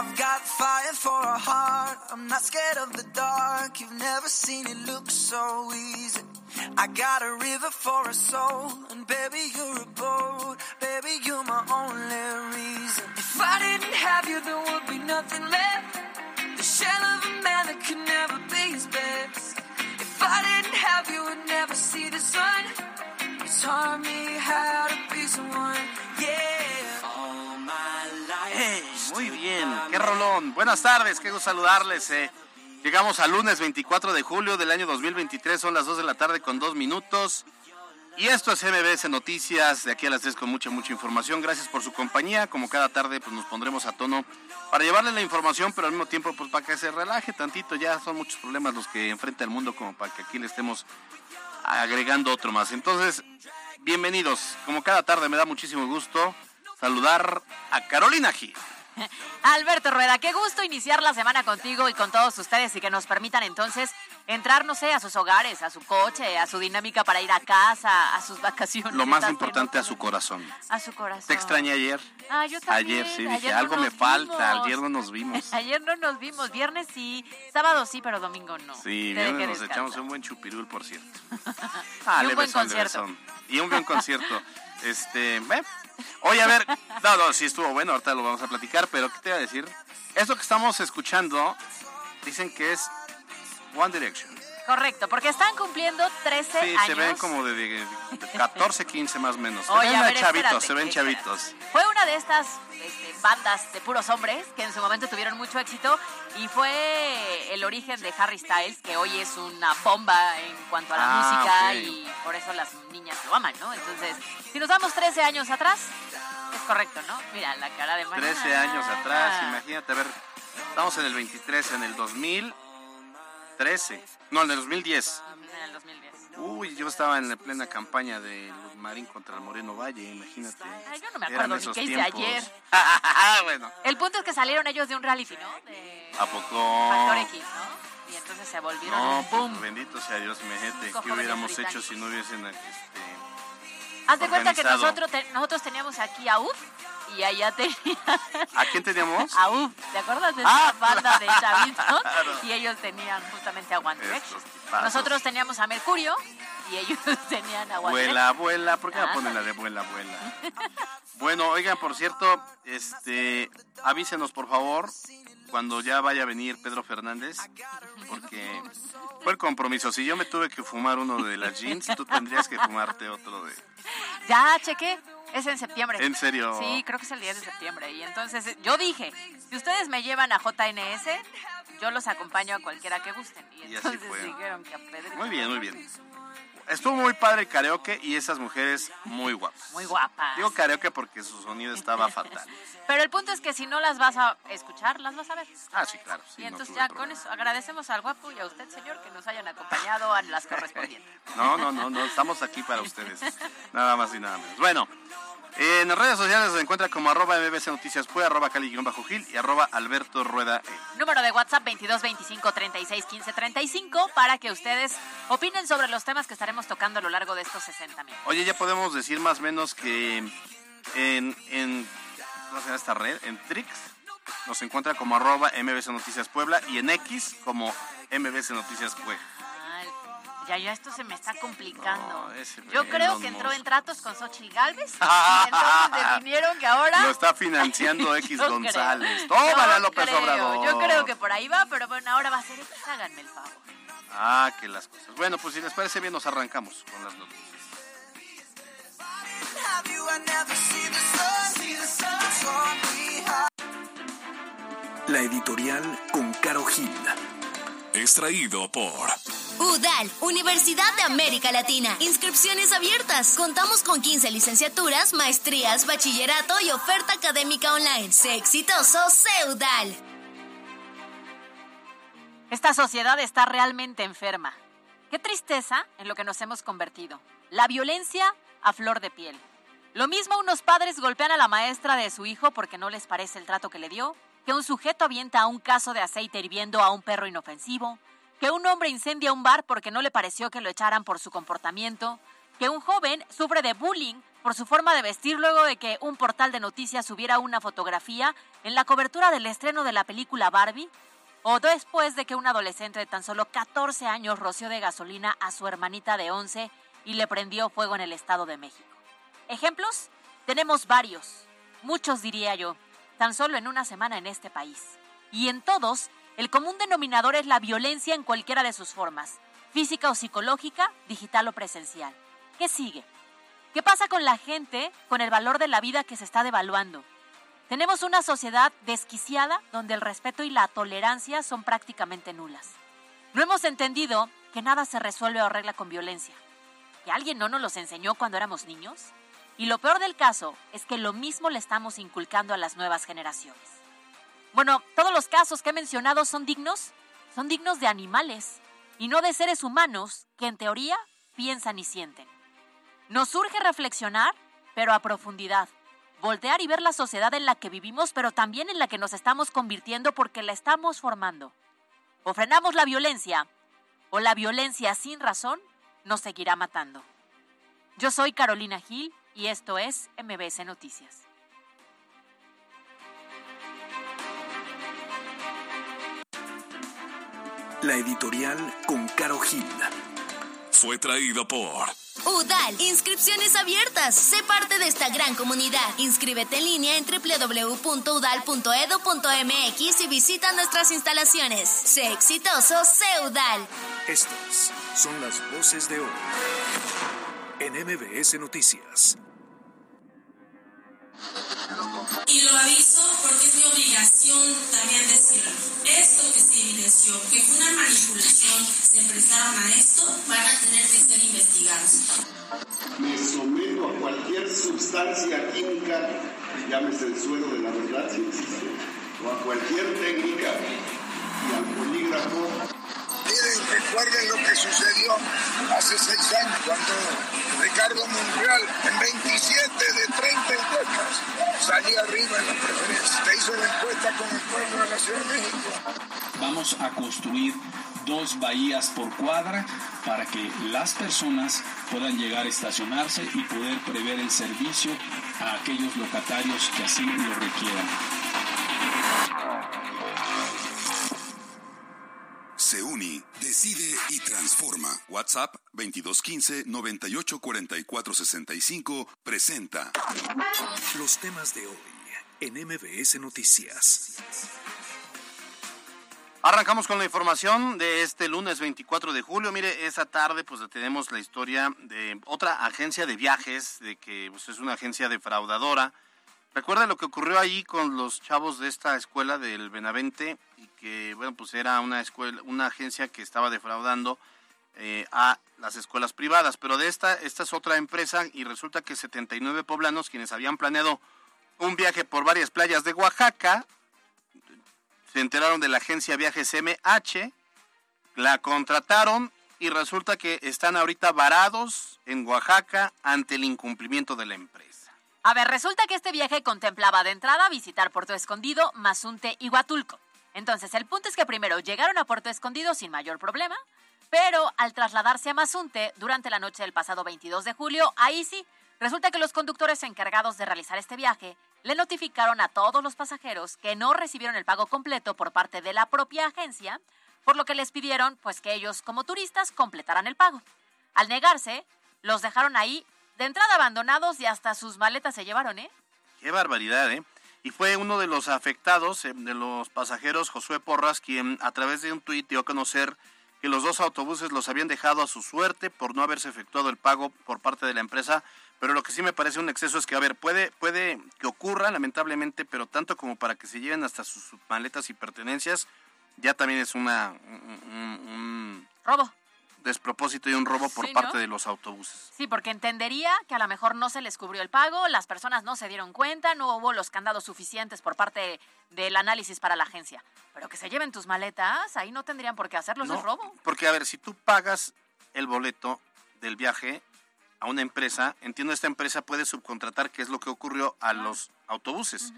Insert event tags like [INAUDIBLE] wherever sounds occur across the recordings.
I've got fire for a heart. I'm not scared of the dark. You've never seen it look so easy. I got a river for a soul. And baby, you're a boat. Baby, you're my only reason. If I didn't have you, there would be nothing left. The shell of a man that could never be his best. If I didn't have you, I'd never see the sun. You taught me how to be someone. Yeah. All my life. Hey, muy bien, qué rolón. Buenas tardes, qué gusto saludarles. eh. Llegamos al lunes 24 de julio del año 2023, son las 2 de la tarde con 2 minutos. Y esto es MBS Noticias, de aquí a las 3 con mucha, mucha información. Gracias por su compañía. Como cada tarde, pues nos pondremos a tono para llevarle la información, pero al mismo tiempo, pues para que se relaje tantito. Ya son muchos problemas los que enfrenta el mundo, como para que aquí le estemos agregando otro más. Entonces, bienvenidos. Como cada tarde, me da muchísimo gusto saludar a Carolina Gil. [LAUGHS] Alberto Rueda, qué gusto iniciar la semana contigo y con todos ustedes y que nos permitan entonces entrar, no sé, a sus hogares, a su coche, a su dinámica para ir a casa, a sus [LAUGHS] vacaciones. Lo más importante, a su corazón. A su corazón. Te extrañé ayer. Ah, yo también. Ayer sí, dije, no algo me falta, ayer no nos vimos. [LAUGHS] Ayer no nos vimos, viernes sí, sábado sí, pero domingo no. Sí, Te viernes nos echamos un buen chupirul, por cierto. Y un buen concierto. Y un buen concierto. Este, eh. Oye, a ver, no, no, sí estuvo bueno, ahorita lo vamos a platicar, pero ¿qué te iba a decir? Esto que estamos escuchando, dicen que es One Direction. Correcto, porque están cumpliendo 13 Sí, años. se ven como de, de- de 14, 15 más o menos. Se Oye, ven ver, chavitos, espérate, se ven espérate. chavitos. Fue una de estas este, bandas de puros hombres que en su momento tuvieron mucho éxito y fue el origen de Harry Styles, que hoy es una bomba en cuanto a la Ah, música y por eso las niñas lo aman, ¿no? Entonces, si nos vamos 13 años atrás, es correcto, ¿no? Mira la cara de Mariana. 13 años atrás, imagínate, a ver, estamos en el 23, en el 2013, no, en el 2010. En el 2010. Uy, yo estaba en la plena campaña de Marín contra el Moreno Valle, imagínate. Ay, yo no me Eran acuerdo ni esos qué hice tiempos. ayer. [LAUGHS] bueno, El punto es que salieron ellos de un reality, ¿no? De ¿a poco? Factor X, ¿no? Y entonces se volvieron No, un pues, bendito sea Dios, mejete. ¿Qué hubiéramos hecho si no hubiesen este, Haz de cuenta que nosotros, te- nosotros teníamos aquí a UF y allá tenía ¿A quién teníamos? a UF. ¿Te acuerdas de Ah, esa banda de chavitos? claro. Y ellos tenían justamente a One Direction. Nosotros teníamos a Mercurio y ellos [LAUGHS] tenían a One Vuela, abuela, ¿por qué no Ah. ponen la de abuela, abuela? Bueno, oigan, por cierto, este, avísenos por favor cuando ya vaya a venir Pedro Fernández, porque fue el compromiso. Si yo me tuve que fumar uno de las jeans, tú tendrías que fumarte otro de... Ya, chequé. Es en septiembre. ¿En serio? Sí, creo que es el 10 de septiembre. Y entonces eh, yo dije, si ustedes me llevan a JNS, yo los acompaño a cualquiera que gusten. Y Y así entonces fue. dijeron que a Pedro. Muy bien, muy bien. Estuvo muy padre karaoke y esas mujeres muy guapas. Muy guapas. Digo karaoke porque su sonido estaba fatal. [LAUGHS] Pero el punto es que si no las vas a escuchar, las vas a ver. Ah, sí, claro. sí, y entonces ya con eso agradecemos al guapo y a usted, señor, que nos hayan acompañado a las correspondientes. [LAUGHS] No, no, no, no, estamos aquí para ustedes. Nada más y nada menos. Bueno, en las redes sociales se encuentra como arroba mbc noticias fue, arroba cali-gil y arroba alberto rueda E. Número de WhatsApp 22 25 36 15 35 para que ustedes opinen sobre los temas que estaremos tocando a lo largo de estos 60 minutos. Oye, ya podemos decir más o menos que en, en ¿cómo se llama esta red? En Trix nos encuentra como arroba mbc noticias puebla y en X como mbc noticias Pue. Ay, ya, ya esto se me está complicando. No, Yo creo que entró en tratos con Xochitl Galvez y [LAUGHS] entonces definieron que ahora... Lo está financiando [LAUGHS] X creo. González. Yo Tómala, López creo, Obrador. Yo creo que por ahí va, pero bueno, ahora va a ser háganme el favor. Ah, que las cosas. Bueno, pues si les parece bien, nos arrancamos con las noticias. La editorial con Caro Gil. Extraído por UDAL, Universidad de América Latina. Inscripciones abiertas. Contamos con 15 licenciaturas, maestrías, bachillerato y oferta académica online. Sé exitoso, sé UDAL. Esta sociedad está realmente enferma. Qué tristeza en lo que nos hemos convertido. La violencia a flor de piel. Lo mismo unos padres golpean a la maestra de su hijo porque no les parece el trato que le dio, que un sujeto avienta un caso de aceite hirviendo a un perro inofensivo, que un hombre incendia un bar porque no le pareció que lo echaran por su comportamiento, que un joven sufre de bullying por su forma de vestir luego de que un portal de noticias subiera una fotografía en la cobertura del estreno de la película Barbie, o después de que un adolescente de tan solo 14 años roció de gasolina a su hermanita de 11 y le prendió fuego en el Estado de México. ¿Ejemplos? Tenemos varios, muchos diría yo, tan solo en una semana en este país. Y en todos, el común denominador es la violencia en cualquiera de sus formas, física o psicológica, digital o presencial. ¿Qué sigue? ¿Qué pasa con la gente, con el valor de la vida que se está devaluando? Tenemos una sociedad desquiciada donde el respeto y la tolerancia son prácticamente nulas. No hemos entendido que nada se resuelve o arregla con violencia. ¿Que alguien no nos los enseñó cuando éramos niños? Y lo peor del caso es que lo mismo le estamos inculcando a las nuevas generaciones. Bueno, todos los casos que he mencionado son dignos, son dignos de animales y no de seres humanos que en teoría piensan y sienten. Nos urge reflexionar, pero a profundidad, voltear y ver la sociedad en la que vivimos, pero también en la que nos estamos convirtiendo porque la estamos formando. O frenamos la violencia, o la violencia sin razón nos seguirá matando. Yo soy Carolina Gil y esto es MBS Noticias. La editorial con Caro Gil. Fue traído por UDAL, inscripciones abiertas. Sé parte de esta gran comunidad. Inscríbete en línea en www.udal.edu.mx y visita nuestras instalaciones. Sé exitoso, sé UDAL. Estas son las voces de hoy en MBS Noticias. Y lo aviso porque es mi obligación también decirlo. Esto que se evidenció, que fue una manipulación, se prestaron a esto, van a tener que ser investigados. me someto a cualquier sustancia química, llámese el suelo de la verdad si existe, o a cualquier técnica y al polígrafo. Recuerden lo que sucedió hace seis años cuando Ricardo Monreal en 27 de 30 encuestas salía arriba en la preferencia. Se hizo la encuesta con el pueblo de la Ciudad de México. Vamos a construir dos bahías por cuadra para que las personas puedan llegar a estacionarse y poder prever el servicio a aquellos locatarios que así lo requieran. WhatsApp 2215 984465 presenta Los temas de hoy en MBS Noticias. Arrancamos con la información de este lunes 24 de julio. Mire, esa tarde pues tenemos la historia de otra agencia de viajes, de que pues, es una agencia defraudadora. Recuerda lo que ocurrió allí con los chavos de esta escuela del Benavente y que bueno pues era una escuela, una agencia que estaba defraudando eh, a las escuelas privadas. Pero de esta, esta es otra empresa y resulta que 79 poblanos quienes habían planeado un viaje por varias playas de Oaxaca se enteraron de la agencia Viajes MH, la contrataron y resulta que están ahorita varados en Oaxaca ante el incumplimiento de la empresa. A ver, resulta que este viaje contemplaba de entrada visitar Puerto Escondido, Mazunte y Huatulco. Entonces, el punto es que primero llegaron a Puerto Escondido sin mayor problema, pero al trasladarse a Mazunte durante la noche del pasado 22 de julio, ahí sí, resulta que los conductores encargados de realizar este viaje le notificaron a todos los pasajeros que no recibieron el pago completo por parte de la propia agencia, por lo que les pidieron pues que ellos como turistas completaran el pago. Al negarse, los dejaron ahí de entrada abandonados y hasta sus maletas se llevaron, ¿eh? Qué barbaridad, ¿eh? Y fue uno de los afectados, eh, de los pasajeros, Josué Porras, quien a través de un tuit dio a conocer que los dos autobuses los habían dejado a su suerte por no haberse efectuado el pago por parte de la empresa, Pero lo que sí me parece un exceso es que, a ver, puede, puede que ocurra, lamentablemente, pero tanto como para que se lleven hasta sus maletas y pertenencias, ya también es una un, un Robo. Despropósito y un robo por Sí, parte ¿no? de los autobuses. Sí, porque entendería que a lo mejor no se les cubrió el pago, las personas no se dieron cuenta, no hubo los candados suficientes por parte del análisis para la agencia. Pero que se lleven tus maletas, ahí no tendrían por qué hacerlo, eso No, robo. Porque, a ver, si tú pagas el boleto del viaje a una empresa, entiendo esta empresa puede subcontratar, que es lo que ocurrió a los autobuses.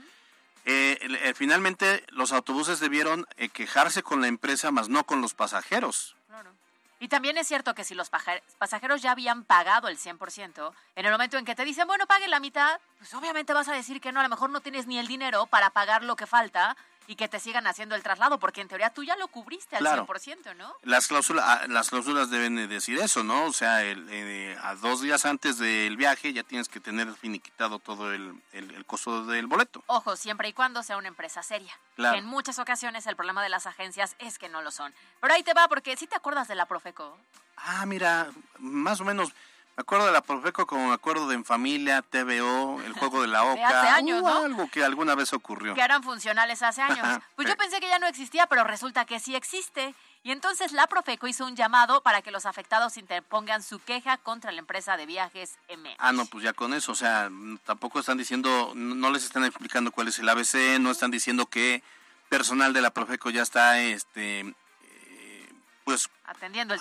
Eh, eh, finalmente, los autobuses debieron eh, quejarse con la empresa, más no con los pasajeros. Y también es cierto que si los pasajeros ya habían pagado el 100%, en el momento en que te dicen, bueno, pague la mitad, pues obviamente vas a decir que no, a lo mejor no tienes ni el dinero para pagar lo que falta y que te sigan haciendo el traslado, porque en teoría tú ya lo cubriste al Claro. 100%, ¿no? Las cláusulas, ah, las cláusulas deben de decir eso, ¿no? O sea, el, eh, a dos días antes del viaje ya tienes que tener finiquitado todo el, el- el costo del boleto. Ojo, siempre y cuando sea una empresa seria. Claro. Que en muchas ocasiones el problema de las agencias es que no lo son. Pero ahí te va, porque si te acuerdas de la Profeco, Ah, mira, más o menos, me acuerdo de la Profeco como acuerdo de En Familia, TVO, el juego de la [LAUGHS] De OCA. hace años, ¿no? algo que alguna vez ocurrió. que eran funcionales hace años. [LAUGHS] Pues sí. yo pensé que ya no existía, pero resulta que sí existe. Y entonces la Profeco hizo un llamado para que los afectados interpongan su queja contra la empresa de viajes M. Ah, no, pues ya con eso, o sea, tampoco están diciendo, no les están explicando cuál es el ABC, no están diciendo que personal de la Profeco ya está, este, eh, pues Atendiendo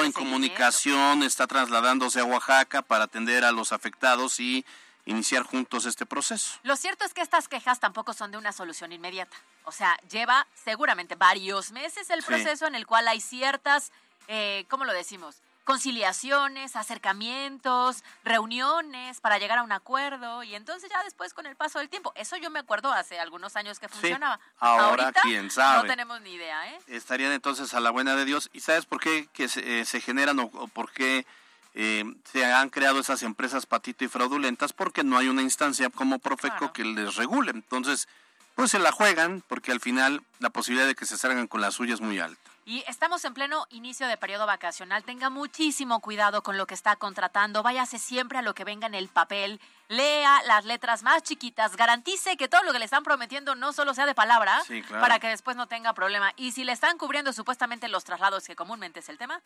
el en comunicación, está trasladándose a Oaxaca para atender a los afectados y iniciar juntos este proceso. Lo cierto es que estas quejas tampoco son de una solución inmediata. O sea, lleva seguramente varios meses el Sí. proceso en el cual hay ciertas, eh, ¿cómo lo decimos? Conciliaciones, acercamientos, reuniones para llegar a un acuerdo y entonces ya después con el paso del tiempo. Eso yo me acuerdo hace algunos años que funcionaba. ahora Ahorita quién sabe. No tenemos ni idea, ¿eh? estarían entonces a la buena de Dios. ¿Y sabes por qué que se, eh, se generan o, o por qué eh, se han creado esas empresas patito y fraudulentas? Porque no hay una instancia como Profeco que les regule. Entonces, pues se la juegan porque al final la posibilidad de que se salgan con la suya es muy alta. Y estamos en pleno inicio de periodo vacacional. Tenga muchísimo cuidado con lo que está contratando. Váyase siempre a lo que venga en el papel. Lea las letras más chiquitas. Garantice que todo lo que le están prometiendo no solo sea de palabra Sí, claro. para que después no tenga problema. Y si le están cubriendo supuestamente los traslados, que comúnmente es el tema,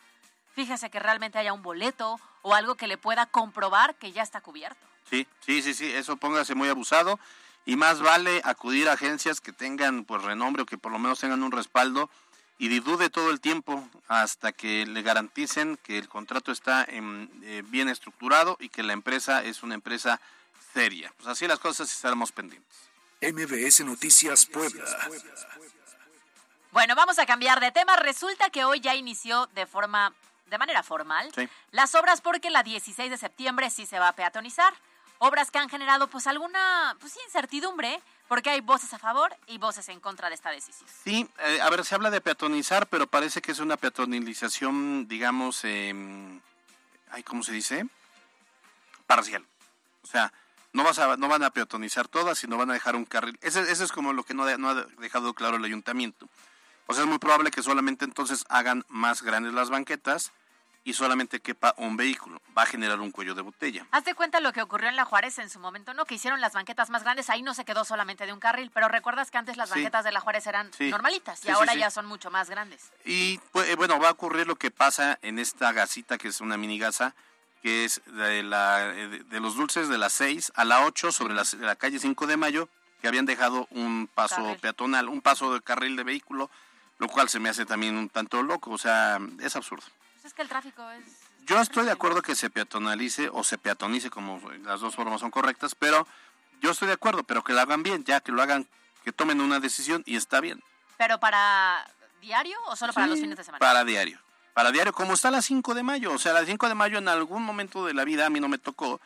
fíjese que realmente haya un boleto o algo que le pueda comprobar que ya está cubierto. Sí, sí, sí, sí, eso póngase muy abusado y más vale acudir a agencias que tengan pues renombre o que por lo menos tengan un respaldo y dude todo el tiempo hasta que le garanticen que el contrato está en, eh, bien estructurado y que la empresa es una empresa seria. Pues así las cosas estaremos pendientes. MBS Noticias Puebla. Bueno, vamos a cambiar de tema. Resulta que hoy ya inició de forma, de manera formal, Sí. las obras porque la 16 de septiembre sí se va a peatonizar. Obras que han generado pues alguna pues, incertidumbre porque hay voces a favor y voces en contra de esta decisión. Sí, eh, a ver, se habla de peatonizar, pero parece que es una peatonalización, digamos, eh, ay, ¿cómo se dice? Parcial. O sea, no, vas a, no van a peatonizar todas, sino van a dejar un carril. Ese, ese es como lo que no, no ha dejado claro el ayuntamiento. O sea, es muy probable que solamente entonces hagan más grandes las banquetas y solamente quepa un vehículo. Va a generar un cuello de botella. Haz de cuenta lo que ocurrió en La Juárez en su momento, ¿no? Que hicieron las banquetas más grandes, ahí no se quedó solamente de un carril, pero recuerdas que antes las Sí. banquetas de La Juárez eran Sí. normalitas y Sí, ahora ya son mucho más grandes. Y pues, eh, bueno, va a ocurrir lo que pasa en esta gasita, que es una mini gasa, que es de, la, eh, de- de los dulces de las 6 a la 8 sobre la, la calle 5 de Mayo, que habían dejado un paso Carril. peatonal, un paso de carril de vehículo, lo cual se me hace también un tanto loco, o sea, es absurdo. Pues es que el tráfico es... Yo estoy de acuerdo que se peatonalice o se peatonice, como las dos formas son correctas, pero yo estoy de acuerdo, pero que lo hagan bien, ya que lo hagan, que tomen una decisión y está bien. ¿Pero para diario o solo para Sí, los fines de semana? Para diario. Para diario, como está la 5 de mayo. O sea, la 5 de mayo en algún momento de la vida a mí no me tocó,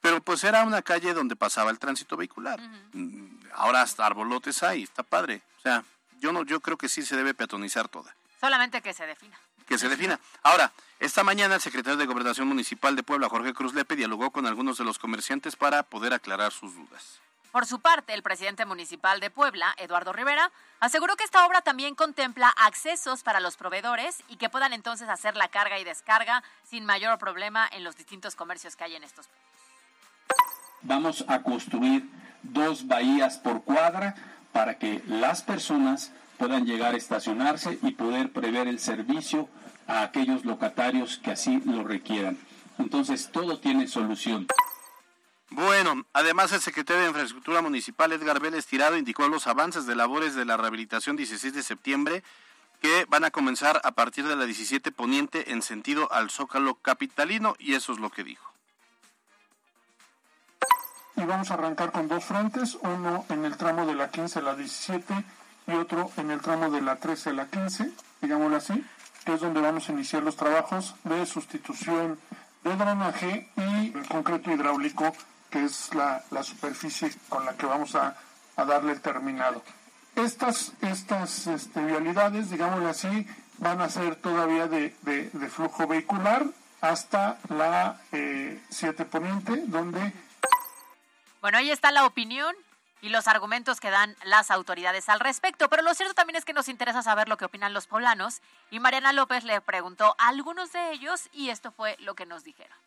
pero pues era una calle donde pasaba el tránsito vehicular. Mm, Ahora hasta arbolotes hay, está padre. O sea, yo no, yo creo que sí se debe peatonizar toda. Solamente que se defina. Que se defina. Ahora, esta mañana el secretario de Gobernación Municipal de Puebla, Jorge Cruz Lepe, dialogó con algunos de los comerciantes para poder aclarar sus dudas. Por su parte, el presidente municipal de Puebla, Eduardo Rivera, aseguró que esta obra también contempla accesos para los proveedores y que puedan entonces hacer la carga y descarga sin mayor problema en los distintos comercios que hay en estos. vamos a construir dos bahías por cuadra para que las personas puedan llegar a estacionarse y poder prever el servicio a aquellos locatarios que así lo requieran. Entonces, todo tiene solución. Bueno, además el secretario de Infraestructura Municipal Edgar Vélez Tirado indicó los avances de labores de la rehabilitación 16 de septiembre que van a comenzar a partir de la 17 poniente en sentido al Zócalo capitalino y eso es lo que dijo. Y vamos a arrancar con dos frentes, uno en el tramo de la 15 a la 17 y otro en el tramo de la 13 a la 15, digámoslo así, es donde vamos a iniciar los trabajos de sustitución de drenaje y el concreto hidráulico que es la, la superficie con la que vamos a, a darle terminado. Estas, estas este, vialidades, digámoslo así, van a ser todavía de, de, de flujo vehicular hasta la 7 eh, Poniente, donde... Bueno, ahí está la opinión y los argumentos que dan las autoridades al respecto, pero lo cierto también es que nos interesa saber lo que opinan los poblanos y Mariana López le preguntó a algunos de ellos y esto fue lo que nos dijeron.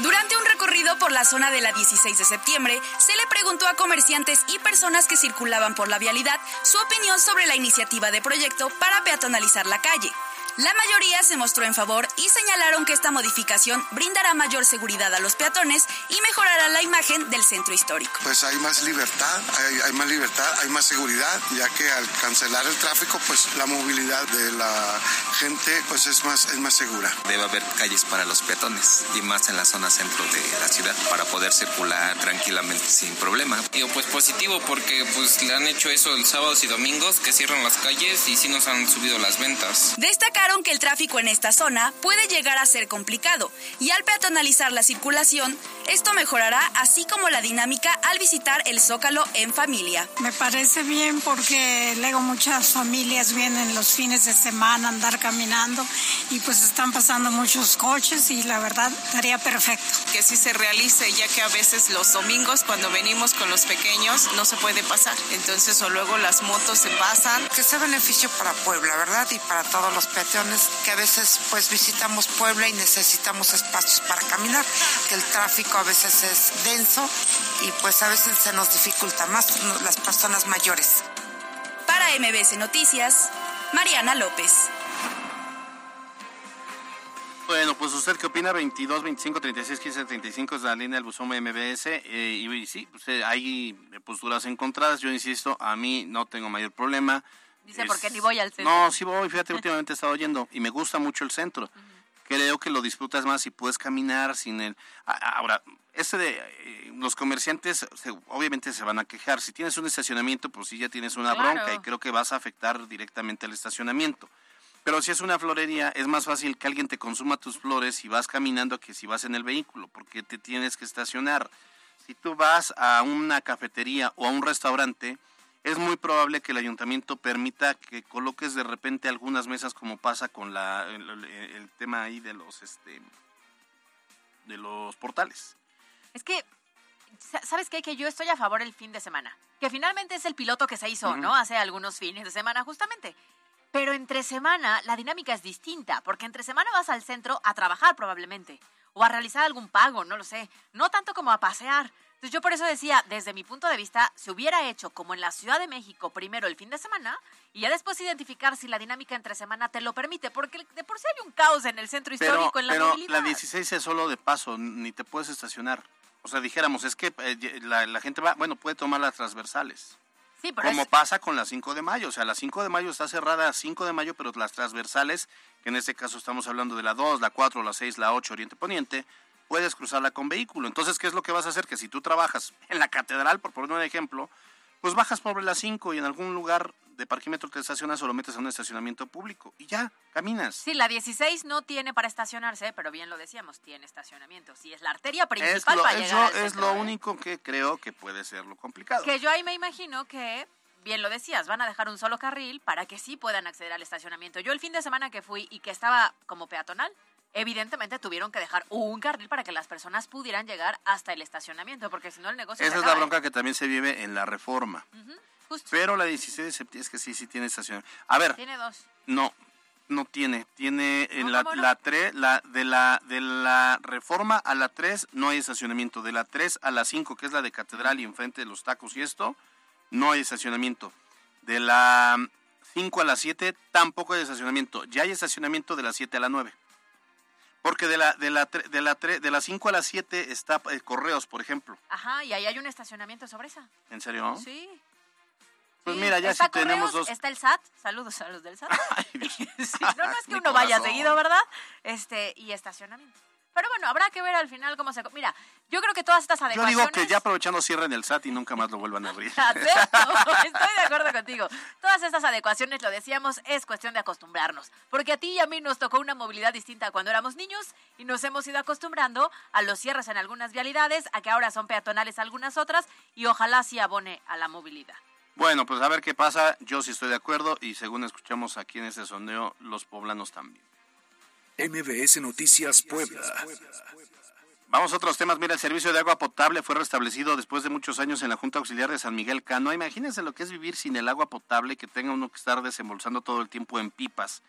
Durante un recorrido por la zona de la 16 de septiembre, se le preguntó a comerciantes y personas que circulaban por la vialidad su opinión sobre la iniciativa de proyecto para peatonalizar la calle. La mayoría se mostró en favor y señalaron que esta modificación brindará mayor seguridad a los peatones y mejorará la imagen del centro histórico. Pues hay más libertad, hay, hay, más libertad, hay más seguridad, ya que al cancelar el tráfico, pues la movilidad de la gente pues es más, es más segura. Debe haber calles para los peatones y más en la zona centro de la ciudad para poder circular tranquilamente sin problema. Digo, pues positivo porque pues le han hecho eso el sábados y domingos que cierran las calles y sí nos han subido las ventas. Destacaron que el tráfico en esta zona puede llegar a ser complicado y al peatonalizar la circulación, esto mejorará así como la dinámica al visitar el Zócalo en familia. Me parece bien porque luego muchas familias vienen los fines de semana a andar caminando y pues están pasando muchos coches y la verdad estaría perfecto. Que sí se realice ya que a veces los domingos cuando venimos con los pequeños no se puede pasar. Entonces o luego las motos se pasan. Que sea beneficio para Puebla, ¿verdad? Y para todos los peatones que a veces pues visitamos Puebla y necesitamos espacios para caminar, que el tráfico a veces es denso y pues a veces se nos dificulta más las personas mayores. Para MBS Noticias, Mariana López. Bueno, pues usted qué opina, 22, 25, 36, 15, 35 es la línea del buzón MBS eh, y, sí, pues, eh, hay posturas encontradas, yo insisto, a mí no tengo mayor problema. Dice, porque ni voy al centro. No, sí voy, fíjate, últimamente he estado yendo y me gusta mucho el centro. Creo que lo disfrutas más si puedes caminar sin el... Ahora, este de eh, los comerciantes obviamente se van a quejar. Si tienes un estacionamiento, pues sí ya tienes una bronca y creo que vas a afectar directamente al estacionamiento. Pero si es una florería, es más fácil que alguien te consuma tus flores si vas caminando que si vas en el vehículo, porque te tienes que estacionar. Si tú vas a una cafetería o a un restaurante, es muy probable que el ayuntamiento permita que coloques de repente algunas mesas como pasa con la, el, tema ahí de los este de los portales. Es que ¿sabes qué? Que yo estoy a favor el fin de semana. Que finalmente es el piloto que se hizo, ¿no? Hace algunos fines de semana, justamente. Pero entre semana la dinámica es distinta, porque entre semana vas al centro a trabajar probablemente, o a realizar algún pago, no lo sé. No tanto como a pasear. Entonces yo por eso decía, desde mi punto de vista, se hubiera hecho como en la Ciudad de México primero el fin de semana y ya después identificar si la dinámica entre semana te lo permite, porque de por sí hay un caos en el centro histórico, en la pero la 16 es solo de paso, ni te puedes estacionar. O sea, dijéramos, es que eh, la, gente va, bueno, puede tomar las transversales. Sí, pero como pasa con la 5 de mayo, o sea, la 5 de mayo está cerrada a 5 de mayo, pero las transversales, que en este caso estamos hablando de la 2, la 4, la 6, la 8, Oriente Poniente, puedes cruzarla con vehículo. Entonces, ¿qué es lo que vas a hacer? Que si tú trabajas [LAUGHS] en la catedral, por poner un ejemplo, pues bajas por la 5 y en algún lugar de parquímetro te estacionas o lo metes a un estacionamiento público y ya, caminas. Sí, la 16 no tiene para estacionarse, pero bien lo decíamos, tiene estacionamiento. Sí, es la arteria principal para llegar Es lo ¿eh? único que creo que puede ser lo complicado. Que yo ahí me imagino que bien lo decías, van a dejar un solo carril para que sí puedan acceder al estacionamiento. Yo el fin de semana que fui y que estaba como peatonal, evidentemente tuvieron que dejar un carril para que las personas pudieran llegar hasta el estacionamiento, porque si no el negocio... Esa es la bronca que también se vive en la reforma. Pero la 16 de septiembre es que sí, sí tiene estacionamiento. A ver. Tiene dos. No, no tiene. Tiene en la, la 3, la, de, la, de la reforma a la 3 no hay estacionamiento. De la 3 a la 5, que es la de Catedral y enfrente de los tacos y esto, no hay estacionamiento. De la 5 a la 7 tampoco hay estacionamiento. Ya hay estacionamiento de la 7 a la 9. Porque de la, de la, tre- de la, tre- de la 5 a la 7 está eh, Correos, por ejemplo. Ajá, y ahí hay un estacionamiento sobre esa. ¿En serio? Sí. Pues mira, ya Está si tenemos dos. Está el SAT. Saludos a los del SAT. [LAUGHS] [LAUGHS] Sí, no, no es que [LAUGHS] uno vaya seguido, ¿verdad? Este, y estacionamiento. Pero bueno, habrá que ver al final cómo se... Mira, yo creo que todas estas Yo adecuaciones... digo que ya aprovechando cierren el SAT y nunca más lo vuelvan a abrir. [LAUGHS] [LAUGHS] Estoy de acuerdo contigo. Todas estas adecuaciones, lo decíamos, es cuestión de acostumbrarnos. Porque a ti y a mí nos tocó una movilidad distinta cuando éramos niños y nos hemos ido acostumbrando a los cierres en algunas vialidades, a que ahora son peatonales algunas otras y ojalá sí abone a la movilidad. Bueno, pues a ver qué pasa. Yo sí estoy de acuerdo y según escuchamos aquí en ese sondeo, los poblanos también. MBS Noticias Puebla. Vamos a otros temas. Mira, el servicio de agua potable fue restablecido después de muchos años en la Junta Auxiliar de San Miguel Cano. Imagínense lo que es vivir sin el agua potable que tenga uno que estar desembolsando todo el tiempo en pipas.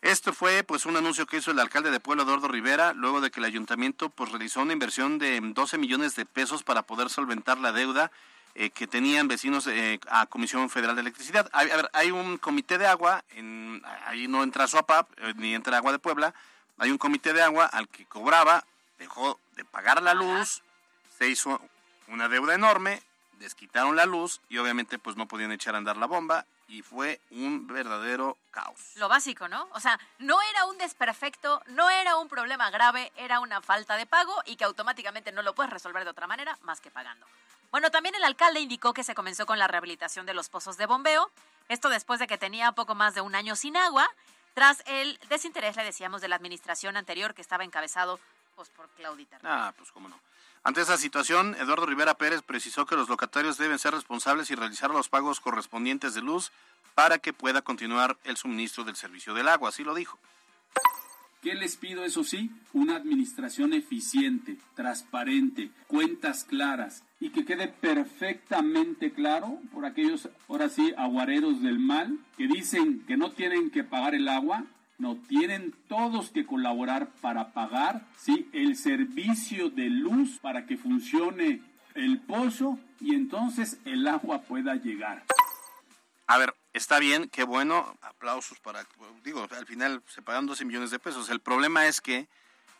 Esto fue pues un anuncio que hizo el alcalde de Puebla, Eduardo Rivera, luego de que el ayuntamiento pues realizó una inversión de 12 millones de pesos para poder solventar la deuda eh, que tenían vecinos eh, a Comisión Federal de Electricidad. Hay, a ver, hay un comité de agua, en, ahí no entra SOAPAP, eh, ni entra Agua de Puebla, hay un comité de agua al que cobraba, dejó de pagar la luz, se hizo una deuda enorme, desquitaron la luz y obviamente pues no podían echar a andar la bomba y fue un verdadero caos. Lo básico, ¿no? O sea, no era un desperfecto, no era un problema grave, era una falta de pago y que automáticamente no lo puedes resolver de otra manera más que pagando. Bueno, también el alcalde indicó que se comenzó con la rehabilitación de los pozos de bombeo, esto después de que tenía poco más de un año sin agua, tras el desinterés, le decíamos, de la administración anterior que estaba encabezado pues, por Claudita. Ah, pues cómo no. Ante esa situación, Eduardo Rivera Pérez precisó que los locatarios deben ser responsables y realizar los pagos correspondientes de luz para que pueda continuar el suministro del servicio del agua, así lo dijo. ¿Qué les pido, eso sí? Una administración eficiente, transparente, cuentas claras y que quede perfectamente claro por aquellos, ahora sí, aguareros del mal que dicen que no tienen que pagar el agua. No tienen todos que colaborar para pagar sí, el servicio de luz para que funcione el pozo y entonces el agua pueda llegar. A ver, está bien, qué bueno, aplausos para, digo, al final se pagan 12 millones de pesos. El problema es que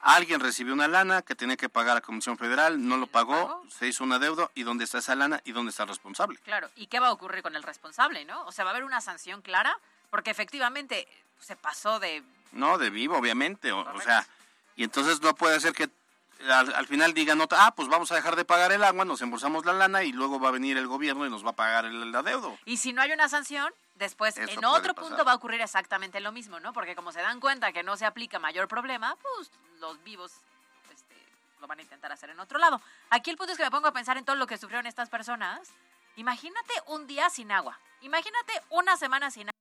alguien recibió una lana que tenía que pagar a Comisión Federal, no lo pagó, se hizo una deuda, ¿y dónde está esa lana y dónde está el responsable? Claro, ¿y qué va a ocurrir con el responsable, no? O sea, va a haber una sanción clara porque efectivamente se pasó de... No, de vivo, obviamente, o, o sea, y entonces no puede ser que al, al final digan, no, ah, pues vamos a dejar de pagar el agua, nos embolsamos la lana y luego va a venir el gobierno y nos va a pagar el, el adeudo. Y si no hay una sanción, después Eso en otro pasar. punto va a ocurrir exactamente lo mismo, ¿no? Porque como se dan cuenta que no se aplica mayor problema, pues los vivos este, lo van a intentar hacer en otro lado. Aquí el punto es que me pongo a pensar en todo lo que sufrieron estas personas. Imagínate un día sin agua. Imagínate una semana sin agua.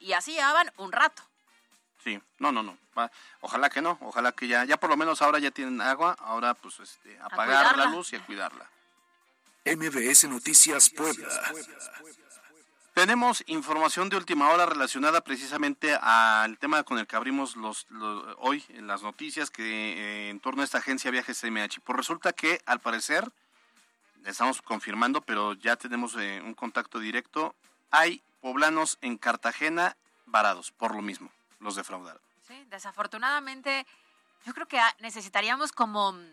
Y así llevaban un rato. Sí, no, no, no. Ojalá que no, ojalá que ya, ya por lo menos ahora ya tienen agua, ahora pues este, apagar la luz y a cuidarla. MBS Noticias Puebla. Tenemos información de última hora relacionada precisamente al tema con el que abrimos los, los- hoy en las noticias que eh, en torno a esta agencia Viajes CMH. Pues resulta que al parecer, estamos confirmando, pero ya tenemos eh, un contacto directo, hay poblanos en Cartagena varados por lo mismo, los defraudaron. Sí, desafortunadamente, yo creo que ah, necesitaríamos como mm,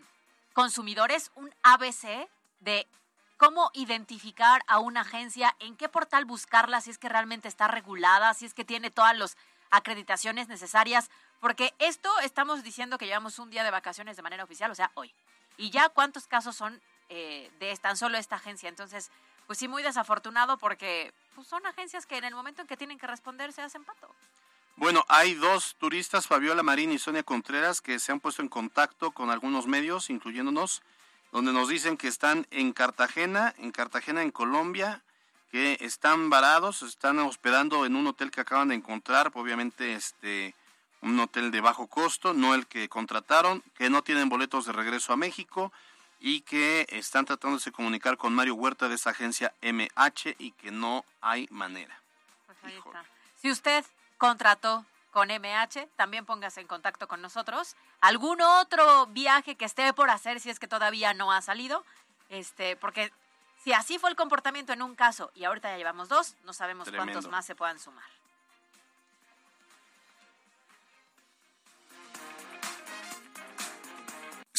consumidores un ABC de cómo identificar a una agencia, en qué portal buscarla, si es que realmente está regulada, si es que tiene todas las acreditaciones necesarias, porque esto estamos diciendo que llevamos un día de vacaciones de manera oficial, o sea, hoy. Y ya cuántos casos son eh, de tan solo esta agencia. Entonces, pues sí, muy desafortunado porque pues, son agencias que en el momento en que tienen que responder se hacen pato. Bueno, hay dos turistas, Fabiola Marín y Sonia Contreras, que se han puesto en contacto con algunos medios, incluyéndonos, donde nos dicen que están en Cartagena, en Cartagena, en Colombia, que están varados, están hospedando en un hotel que acaban de encontrar, obviamente este un hotel de bajo costo, no el que contrataron, que no tienen boletos de regreso a México y que están tratando de comunicar con Mario Huerta de esa agencia MH y que no hay manera. Pues ahí está. Si usted contrató con MH, también póngase en contacto con nosotros. ¿Algún otro viaje que esté por hacer si es que todavía no ha salido? Este, porque si así fue el comportamiento en un caso y ahorita ya llevamos dos, no sabemos cuántos más se puedan sumar.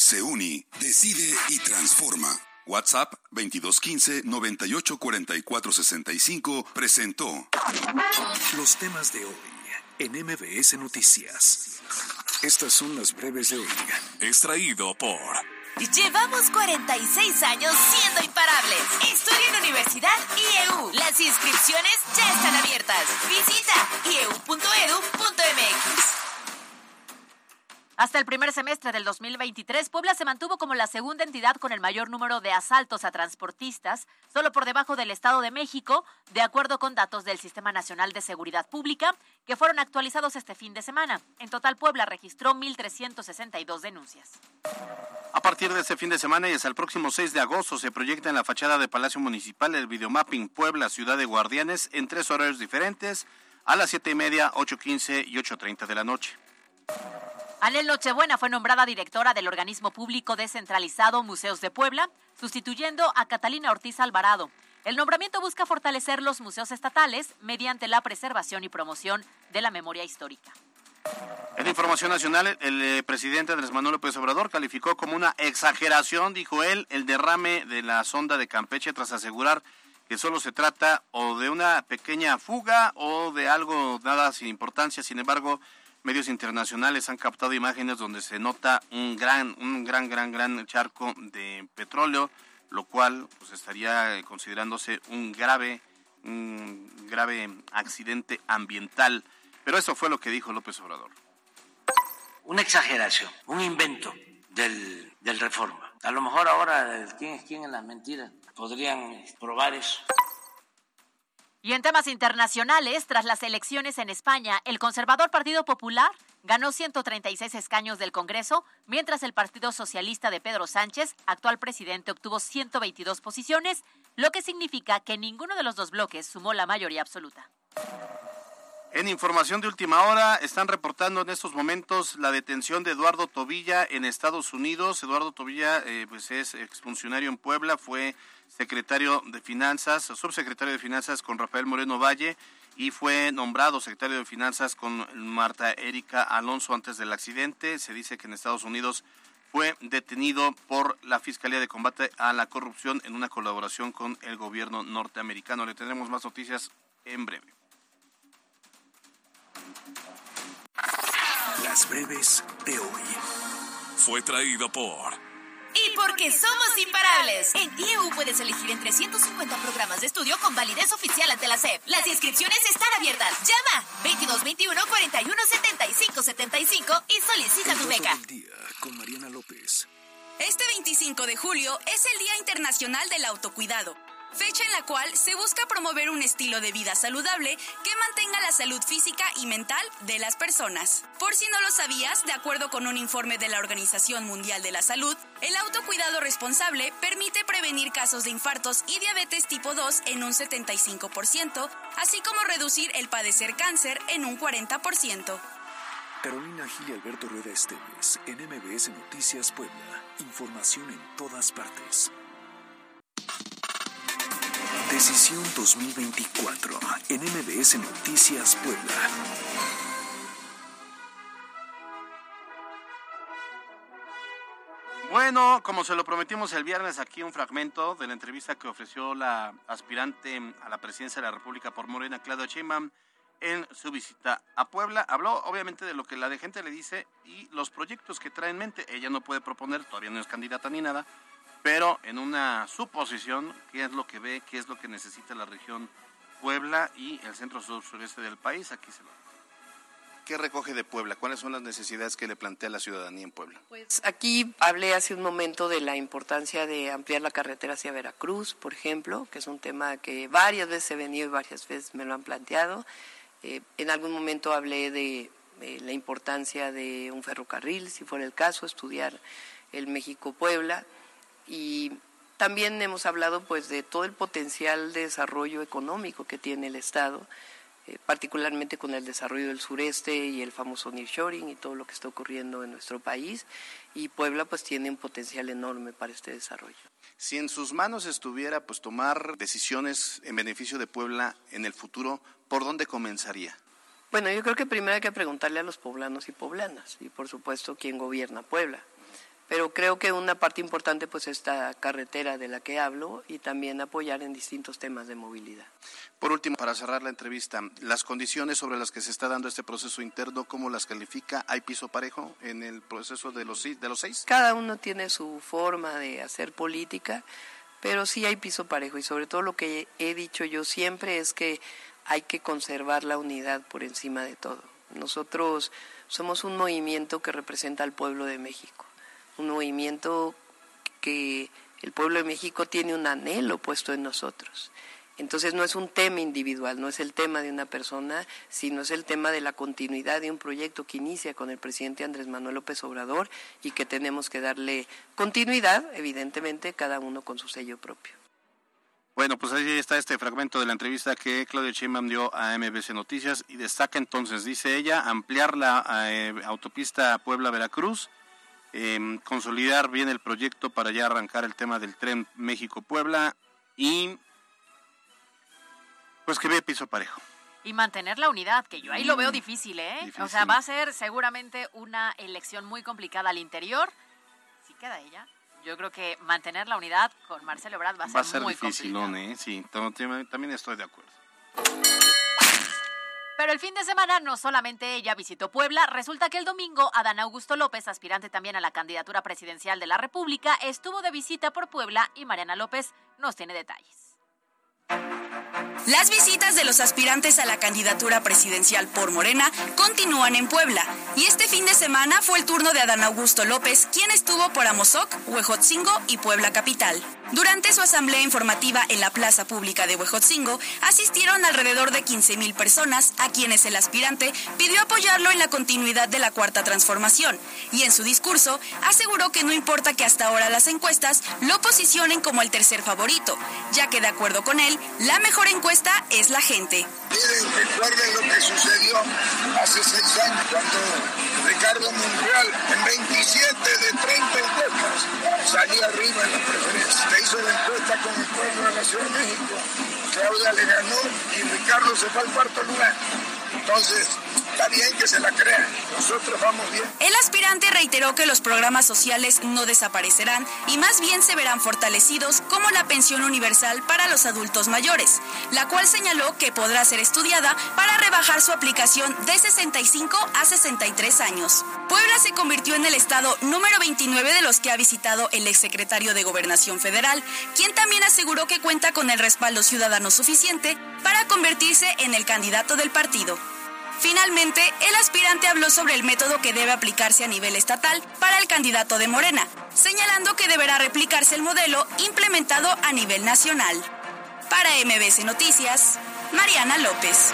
Se uni, decide y transforma. WhatsApp 2215 984465 presentó los temas de hoy en MBS Noticias. Estas son las breves de hoy. Extraído por Llevamos 46 años siendo imparables. Estudia en Universidad IEU. Las inscripciones ya están abiertas. Visita ieu.edu.mx. Hasta el primer semestre del 2023, Puebla se mantuvo como la segunda entidad con el mayor número de asaltos a transportistas, solo por debajo del Estado de México, de acuerdo con datos del Sistema Nacional de Seguridad Pública, que fueron actualizados este fin de semana. En total, Puebla registró 1.362 denuncias. A partir de este fin de semana y hasta el próximo 6 de agosto se proyecta en la fachada de Palacio Municipal el videomapping Puebla Ciudad de Guardianes en tres horarios diferentes, a las 7 y media, 8.15 y 8.30 de la noche. Anel Nochebuena fue nombrada directora del organismo público descentralizado Museos de Puebla, sustituyendo a Catalina Ortiz Alvarado. El nombramiento busca fortalecer los museos estatales mediante la preservación y promoción de la memoria histórica. En información nacional, el eh, presidente Andrés Manuel López Obrador calificó como una exageración, dijo él, el derrame de la sonda de Campeche tras asegurar que solo se trata o de una pequeña fuga o de algo nada sin importancia. Sin embargo, medios internacionales han captado imágenes donde se nota un gran, un gran, gran, gran charco de petróleo, lo cual pues, estaría considerándose un grave, un grave accidente ambiental. Pero eso fue lo que dijo López Obrador. Una exageración, un invento del, del reforma. A lo mejor ahora, ¿quién es quién en las mentiras? Podrían probar eso. Y en temas internacionales, tras las elecciones en España, el conservador Partido Popular ganó 136 escaños del Congreso, mientras el Partido Socialista de Pedro Sánchez, actual presidente, obtuvo 122 posiciones, lo que significa que ninguno de los dos bloques sumó la mayoría absoluta. En información de última hora, están reportando en estos momentos la detención de Eduardo Tobilla en Estados Unidos. Eduardo Tobilla eh, pues es exfuncionario en Puebla, fue secretario de Finanzas, subsecretario de Finanzas con Rafael Moreno Valle y fue nombrado secretario de Finanzas con Marta Erika Alonso antes del accidente. Se dice que en Estados Unidos fue detenido por la Fiscalía de Combate a la Corrupción en una colaboración con el gobierno norteamericano. Le tendremos más noticias en breve. Las breves de hoy. Fue traído por... Y porque somos imparables. En IEU puedes elegir entre 150 programas de estudio con validez oficial ante la SEP. Las inscripciones están abiertas. Llama 2221 41 75 75 y solicita tu beca. día con Mariana López. Este 25 de julio es el Día Internacional del Autocuidado fecha en la cual se busca promover un estilo de vida saludable que mantenga la salud física y mental de las personas. Por si no lo sabías, de acuerdo con un informe de la Organización Mundial de la Salud, el autocuidado responsable permite prevenir casos de infartos y diabetes tipo 2 en un 75%, así como reducir el padecer cáncer en un 40%. Carolina Gil y Alberto Rueda Esteves, en MBS Noticias Puebla. Información en todas partes. Decisión 2024 en MBS Noticias Puebla. Bueno, como se lo prometimos el viernes, aquí un fragmento de la entrevista que ofreció la aspirante a la presidencia de la República por Morena, Claudia Sheinbaum, en su visita a Puebla. Habló obviamente de lo que la de gente le dice y los proyectos que trae en mente. Ella no puede proponer, todavía no es candidata ni nada, pero en una suposición, qué es lo que ve, qué es lo que necesita la región Puebla y el centro sur sureste del país. Aquí se lo ¿Qué recoge de Puebla? ¿Cuáles son las necesidades que le plantea la ciudadanía en Puebla? Pues aquí hablé hace un momento de la importancia de ampliar la carretera hacia Veracruz, por ejemplo, que es un tema que varias veces he venido y varias veces me lo han planteado. Eh, en algún momento hablé de, de la importancia de un ferrocarril, si fuera el caso, estudiar el México-Puebla y también hemos hablado pues de todo el potencial de desarrollo económico que tiene el Estado. eh, particularmente con el desarrollo del sureste y el famoso nearshoring y todo lo que está ocurriendo en nuestro país. Y Puebla pues tiene un potencial enorme para este desarrollo. Si en sus manos estuviera pues tomar decisiones en beneficio de Puebla en el futuro, ¿por dónde comenzaría? Bueno, yo creo que primero hay que preguntarle a los poblanos y poblanas y por supuesto quién gobierna Puebla. Pero creo que una parte importante pues esta carretera de la que hablo y también apoyar en distintos temas de movilidad. Por último, para cerrar la entrevista, las condiciones sobre las que se está dando este proceso interno, ¿cómo las califica? ¿Hay piso parejo en el proceso de los, de los seis? Cada uno tiene su forma de hacer política, pero sí hay piso parejo y sobre todo lo que he dicho yo siempre es que hay que conservar la unidad por encima de todo. Nosotros somos un movimiento que representa al pueblo de México un movimiento que el pueblo de México tiene un anhelo puesto en nosotros. Entonces no es un tema individual, no es el tema de una persona, sino es el tema de la continuidad de un proyecto que inicia con el presidente Andrés Manuel López Obrador y que tenemos que darle continuidad, evidentemente, cada uno con su sello propio. Bueno, pues ahí está este fragmento de la entrevista que Claudia Sheinbaum dio a MBC Noticias y destaca entonces, dice ella, ampliar la eh, autopista Puebla-Veracruz Em, consolidar bien el proyecto para ya arrancar el tema del tren México-Puebla y pues que vea piso parejo. Y mantener la unidad, que yo ahí lo veo mm, difícil, ¿eh? O sea, va a ser seguramente una elección muy complicada al interior. Si queda ella, yo creo que mantener la unidad con Marcelo Ebrard va a ser, va a ser muy difícil, ¿eh? Sí, también estoy de acuerdo. Pero el fin de semana no solamente ella visitó Puebla, resulta que el domingo Adán Augusto López, aspirante también a la candidatura presidencial de la República, estuvo de visita por Puebla y Mariana López nos tiene detalles. Las visitas de los aspirantes a la candidatura presidencial por Morena continúan en Puebla y este fin de semana fue el turno de Adán Augusto López, quien estuvo por Amozoc, Huejotzingo y Puebla Capital. Durante su asamblea informativa en la plaza pública de Huejotzingo, asistieron alrededor de 15.000 personas a quienes el aspirante pidió apoyarlo en la continuidad de la cuarta transformación y en su discurso aseguró que no importa que hasta ahora las encuestas lo posicionen como el tercer favorito, ya que de acuerdo con él, la mejor encuesta es la gente. Miren, recuerden lo que sucedió hace seis años cuando Ricardo Monreal en 27 de 30 encuestas salía arriba en la preferencia hizo la encuesta con el pueblo de la Ciudad de México. Claudia le ganó y Ricardo se fue al cuarto lugar. Entonces, bien que se la crean. Nosotros vamos bien. El aspirante reiteró que los programas sociales no desaparecerán y más bien se verán fortalecidos como la pensión universal para los adultos mayores, la cual señaló que podrá ser estudiada para rebajar su aplicación de 65 a 63 años. Puebla se convirtió en el estado número 29 de los que ha visitado el exsecretario de Gobernación Federal, quien también aseguró que cuenta con el respaldo ciudadano suficiente para convertirse en el candidato del partido. Finalmente, el aspirante habló sobre el método que debe aplicarse a nivel estatal para el candidato de Morena, señalando que deberá replicarse el modelo implementado a nivel nacional. Para MBC Noticias, Mariana López.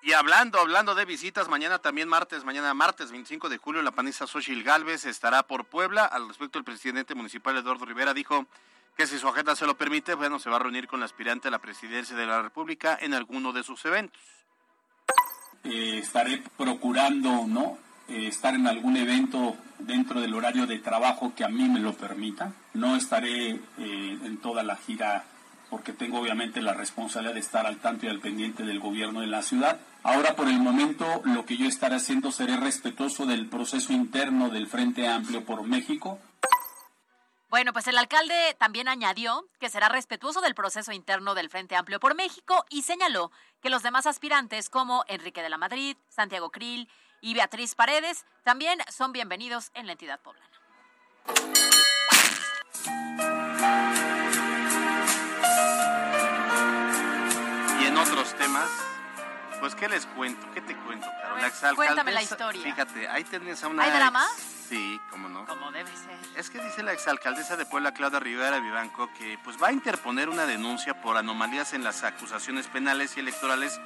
Y hablando, hablando de visitas, mañana también martes, mañana martes 25 de julio, la panista Xochil Galvez estará por Puebla. Al respecto, el presidente municipal Eduardo Rivera dijo que si su agenda se lo permite, bueno, se va a reunir con la aspirante a la presidencia de la República en alguno de sus eventos. Eh, estaré procurando, ¿no? Eh, estar en algún evento dentro del horario de trabajo que a mí me lo permita. No estaré eh, en toda la gira porque tengo obviamente la responsabilidad de estar al tanto y al pendiente del gobierno de la ciudad. Ahora por el momento lo que yo estaré haciendo seré respetuoso del proceso interno del Frente Amplio por México. Bueno, pues el alcalde también añadió que será respetuoso del proceso interno del Frente Amplio por México y señaló que los demás aspirantes como Enrique de la Madrid, Santiago Krill y Beatriz Paredes también son bienvenidos en la entidad poblana. Y en otros temas, pues ¿qué les cuento? ¿Qué te cuento, Carol? Cuéntame la historia. Fíjate, ahí tenés a una... ¿Hay drama? Sí, cómo no. Como debe ser. Es que dice la exalcaldesa de Puebla, Claudia Rivera Vivanco, que pues va a interponer una denuncia por anomalías en las acusaciones penales y electorales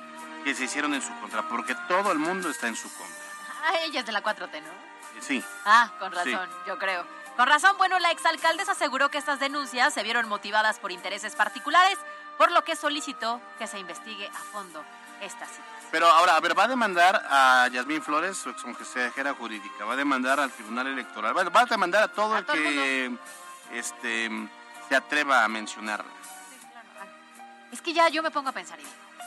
que se hicieron en su contra, porque todo el mundo está en su contra. Ah, ella es de la 4T, ¿no? Sí. Ah, con razón, yo creo. Con razón, bueno, la exalcaldesa aseguró que estas denuncias se vieron motivadas por intereses particulares, por lo que solicitó que se investigue a fondo esta situación. Pero ahora, a ver, va a demandar a Yasmín Flores, su consejera jurídica, va a demandar al Tribunal Electoral, va va a demandar a todo el todo el que este, se atreva a mencionarla. Es que ya yo me pongo a pensar,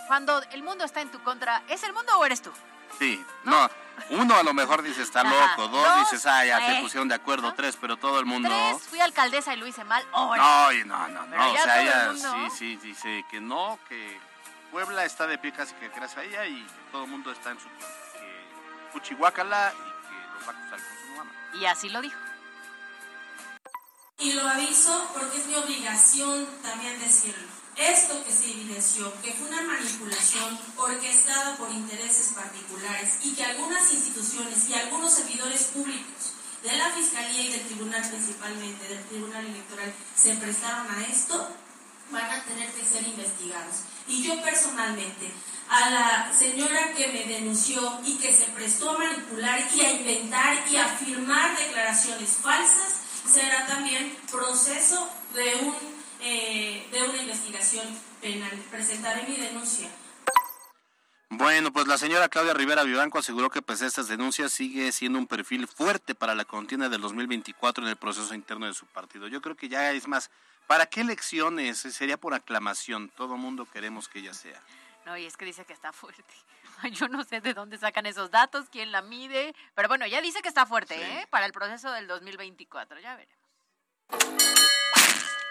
cuando el mundo está en tu contra, ¿es el mundo o eres tú? Sí, no, uno a lo mejor dice está loco, dos, Dos, dices, ah, ya se eh. pusieron de acuerdo, tres, pero todo el mundo... Tres, fui alcaldesa y lo hice mal, ahora. No, no, no, no, o sea, el ella mundo- sí, sí, dice que no, que Puebla está de pie casi que gracias a ella y todo el mundo está en su que Cuchihuacala y que los va a acusar con su mamá. Y así lo dijo. Y lo aviso porque es mi obligación también decirlo. Esto que se evidenció, que fue una manipulación orquestada por intereses particulares y que algunas instituciones y algunos servidores públicos de la Fiscalía y del Tribunal principalmente, del Tribunal Electoral, se prestaron a esto, van a tener que ser investigados. Y yo personalmente, a la señora que me denunció y que se prestó a manipular y a inventar y a firmar declaraciones falsas, será también proceso de, un, eh, de una investigación penal. Presentaré mi denuncia. Bueno, pues la señora Claudia Rivera Vivanco aseguró que a estas denuncias sigue siendo un perfil fuerte para la contienda del 2024 en el proceso interno de su partido. Yo creo que ya es más, ¿para qué elecciones? Sería por aclamación, todo mundo queremos que ella sea. No, y es que dice que está fuerte. [LAUGHS] Yo no sé de dónde sacan esos datos, quién la mide, pero bueno, ya dice que está fuerte, ¿eh? Para el proceso del 2024, ya veremos.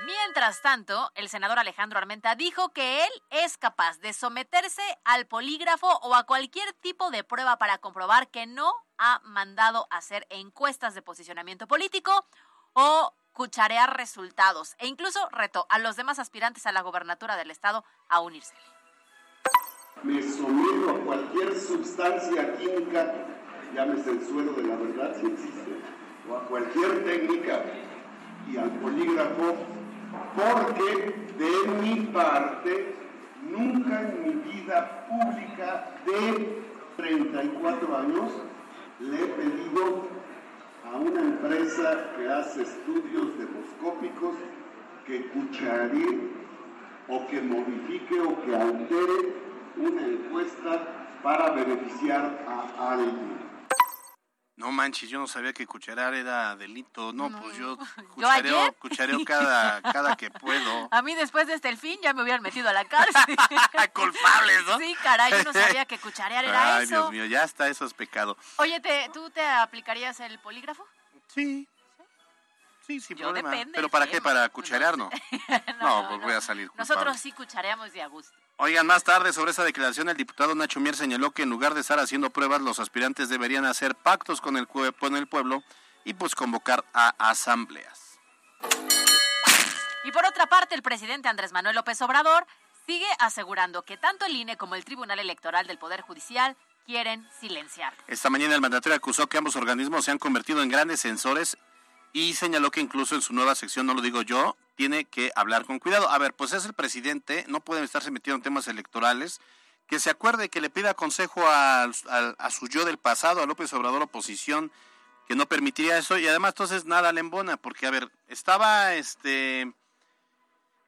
Mientras tanto, el senador Alejandro Armenta dijo que él es capaz de someterse al polígrafo o a cualquier tipo de prueba para comprobar que no ha mandado hacer encuestas de posicionamiento político o cucharear resultados e incluso retó a los demás aspirantes a la gobernatura del estado a unirse. Me someto a cualquier sustancia química, llámese el suero de la verdad si existe, o a cualquier técnica y al polígrafo, porque de mi parte nunca en mi vida pública de 34 años le he pedido a una empresa que hace estudios demoscópicos que cucharee o que modifique o que altere una encuesta para beneficiar a alguien. No manches, yo no sabía que cucharar era delito. No, pues yo [LAUGHS] ¿Yo cuchareo, cuchareo cada, cada que puedo. [LAUGHS] A mí después de este el fin ya me hubieran metido a la cárcel. [LAUGHS] Culpables, ¿no? Sí, caray, yo no sabía que cucharear era Ay, eso. Dios mío, ya está, eso es pecado. Oye, ¿te, ¿tú te aplicarías el polígrafo? Sí. Sí, sin Yo problema. depende, ¿Pero para qué? ¿Para cucharear? No. No, pues voy a salir culpable. Nosotros sí cuchareamos de a gusto. Oigan, más tarde sobre esa declaración, el diputado Nacho Mier señaló que en lugar de estar haciendo pruebas, los aspirantes deberían hacer pactos con el, cue- con el pueblo y pues convocar a asambleas. Y por otra parte, el presidente Andrés Manuel López Obrador sigue asegurando que tanto el INE como el Tribunal Electoral del Poder Judicial quieren silenciar. Esta mañana el mandatario acusó que ambos organismos se han convertido en grandes censores y señaló que incluso en su nueva sección, no lo digo yo, tiene que hablar con cuidado. A ver, pues es el presidente, no pueden estarse metiendo en temas electorales. Que se acuerde que le pida consejo a, a- su yo del pasado, a López Obrador oposición, que no permitiría eso. Y además, entonces, nada le embona, porque, a ver, estaba este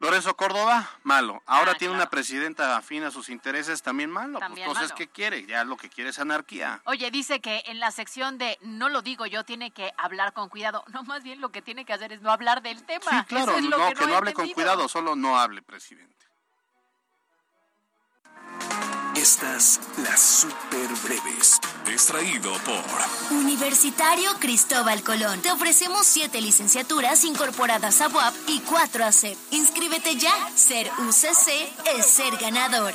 Lorenzo Córdoba, malo. Ahora Ah, tiene claro. una presidenta afín a sus intereses, también malo. También pues entonces, malo. ¿qué quiere? Ya lo que quiere es anarquía. Oye, dice que en la sección de no lo digo yo, tiene que hablar con cuidado. No, más bien lo que tiene que hacer es no hablar del tema. Sí, claro, Eso es lo no, que que no, hable con cuidado, solo no hable, presidente. Estas las super breves. Extraído por Universitario Cristóbal Colón. Te ofrecemos siete licenciaturas incorporadas a UAP y cuatro a CEP. Inscríbete ya. Ser UCC es ser ganador.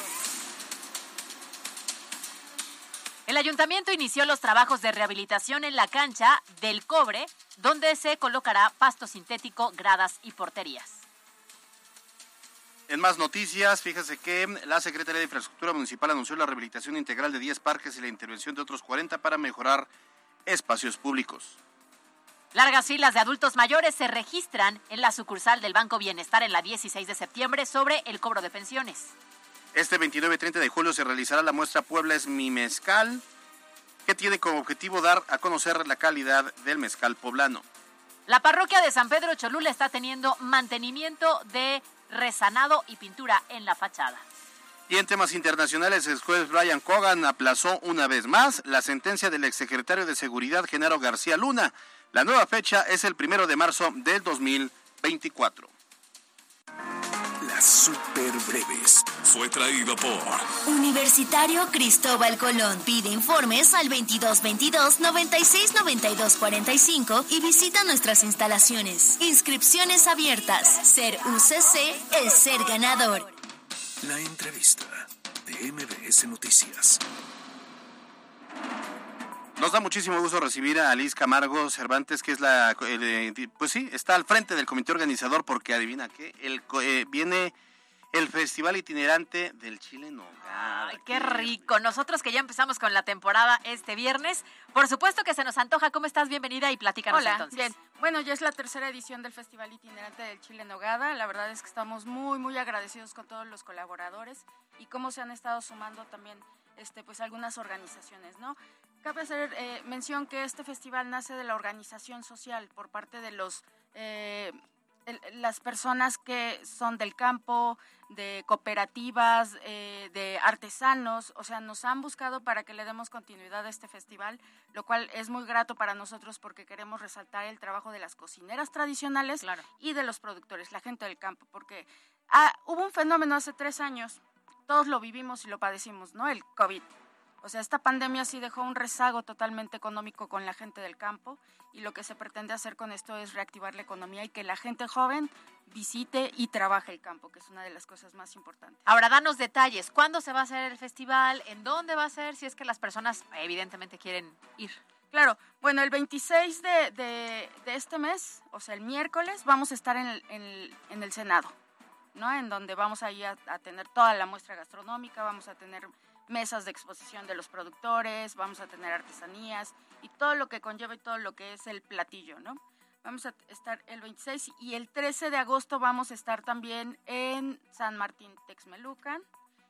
El ayuntamiento inició los trabajos de rehabilitación en la cancha del cobre, donde se colocará pasto sintético, gradas y porterías. En más noticias, fíjese que la Secretaría de Infraestructura Municipal anunció la rehabilitación integral de 10 parques y la intervención de otros 40 para mejorar espacios públicos. Largas filas de adultos mayores se registran en la sucursal del Banco Bienestar en la 16 de septiembre sobre el cobro de pensiones. Este 29 y 30 de julio se realizará la muestra Puebla es mi mezcal, que tiene como objetivo dar a conocer la calidad del mezcal poblano. La parroquia de San Pedro Cholula está teniendo mantenimiento de resanado y pintura en la fachada. Y en temas internacionales, el juez Brian Cogan aplazó una vez más la sentencia del exsecretario de Seguridad, Genaro García Luna. La nueva fecha es el primero de marzo del 2024. Las super breves. Fue traído por Universitario Cristóbal Colón. Pide informes al 2222 96 92 45 y visita nuestras instalaciones. Inscripciones abiertas. Ser UCC es ser ganador. La entrevista de MBS Noticias. Nos da muchísimo gusto recibir a Alice Camargo Cervantes, que es la, eh, pues sí, está al frente del comité organizador porque adivina qué, el, eh, viene el festival itinerante del Chile Nogal. Ay, qué rico. Nosotros que ya empezamos con la temporada este viernes, por supuesto que se nos antoja. ¿Cómo estás? Bienvenida y platícanos Hola, entonces. bien. Bueno, ya es la tercera edición del Festival Itinerante del Chile Nogada. La verdad es que estamos muy, muy agradecidos con todos los colaboradores y cómo se han estado sumando también este, pues algunas organizaciones, ¿no? Cabe hacer eh, mención que este festival nace de la organización social por parte de los eh, el- las personas que son del campo, de cooperativas, eh, de artesanos, o sea, nos han buscado para que le demos continuidad a este festival, lo cual es muy grato para nosotros porque queremos resaltar el trabajo de las cocineras tradicionales y de los productores, la gente del campo, porque ah, hubo un fenómeno hace tres años, todos lo vivimos y lo padecimos, ¿no? El COVID. O sea, esta pandemia sí dejó un rezago totalmente económico con la gente del campo y lo que se pretende hacer con esto es reactivar la economía y que la gente joven visite y trabaje el campo, que es una de las cosas más importantes. Ahora, danos detalles. ¿Cuándo se va a hacer el festival? ¿En dónde va a ser? Si es que las personas evidentemente quieren ir. Claro, bueno, el 26 de, de- de este mes, o sea, el miércoles, vamos a estar en el, en el- en el Senado, ¿no? En donde vamos ahí a, a tener toda la muestra gastronómica, vamos a tener mesas de exposición de los productores, vamos a tener artesanías y todo lo que conlleva y todo lo que es el platillo, ¿no? Vamos a estar el 26 y el 13 de agosto vamos a estar también en San Martín Texmelucan.